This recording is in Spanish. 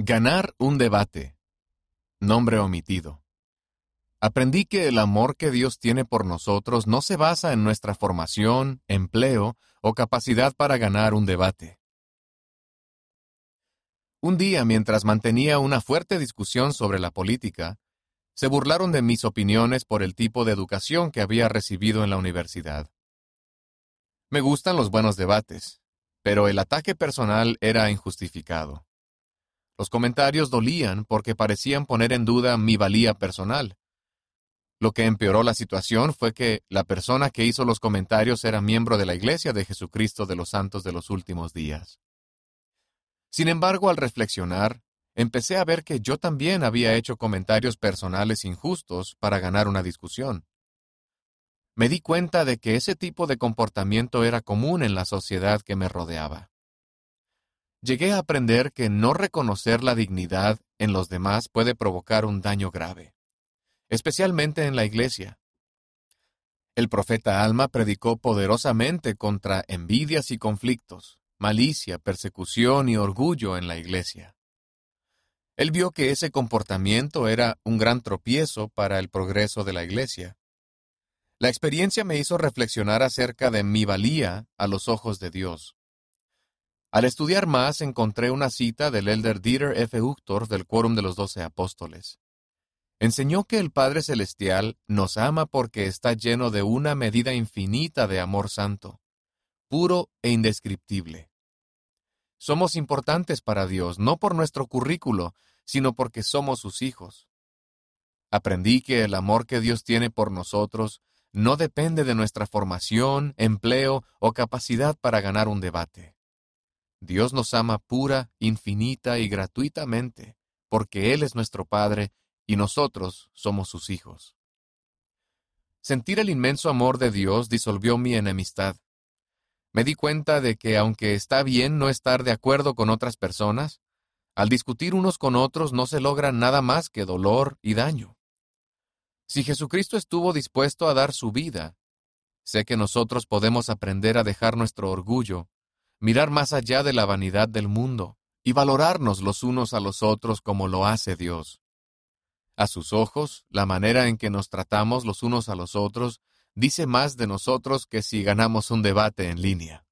Ganar un debate. Nombre omitido. Aprendí que el amor que Dios tiene por nosotros no se basa en nuestra formación, empleo o capacidad para ganar un debate. Un día, mientras mantenía una fuerte discusión sobre la política, se burlaron de mis opiniones por el tipo de educación que había recibido en la universidad. Me gustan los buenos debates, pero el ataque personal era injustificado. Los comentarios dolían porque parecían poner en duda mi valía personal. Lo que empeoró la situación fue que la persona que hizo los comentarios era miembro de la Iglesia de Jesucristo de los Santos de los Últimos Días. Sin embargo, al reflexionar, empecé a ver que yo también había hecho comentarios personales injustos para ganar una discusión. Me di cuenta de que ese tipo de comportamiento era común en la sociedad que me rodeaba llegué a aprender que no reconocer la dignidad en los demás puede provocar un daño grave, especialmente en la iglesia. El profeta Alma predicó poderosamente contra envidias y conflictos, malicia, persecución y orgullo en la iglesia. Él vio que ese comportamiento era un gran tropiezo para el progreso de la iglesia. La experiencia me hizo reflexionar acerca de mi valía a los ojos de Dios. Al estudiar más encontré una cita del elder Dieter F. Uchtdorf del Quórum de los Doce Apóstoles. Enseñó que el Padre Celestial nos ama porque está lleno de una medida infinita de amor santo, puro e indescriptible. Somos importantes para Dios, no por nuestro currículo, sino porque somos sus hijos. Aprendí que el amor que Dios tiene por nosotros no depende de nuestra formación, empleo o capacidad para ganar un debate. Dios nos ama pura, infinita y gratuitamente, porque Él es nuestro Padre y nosotros somos sus hijos. Sentir el inmenso amor de Dios disolvió mi enemistad. Me di cuenta de que aunque está bien no estar de acuerdo con otras personas, al discutir unos con otros no se logra nada más que dolor y daño. Si Jesucristo estuvo dispuesto a dar su vida, sé que nosotros podemos aprender a dejar nuestro orgullo mirar más allá de la vanidad del mundo y valorarnos los unos a los otros como lo hace Dios. A sus ojos, la manera en que nos tratamos los unos a los otros dice más de nosotros que si ganamos un debate en línea.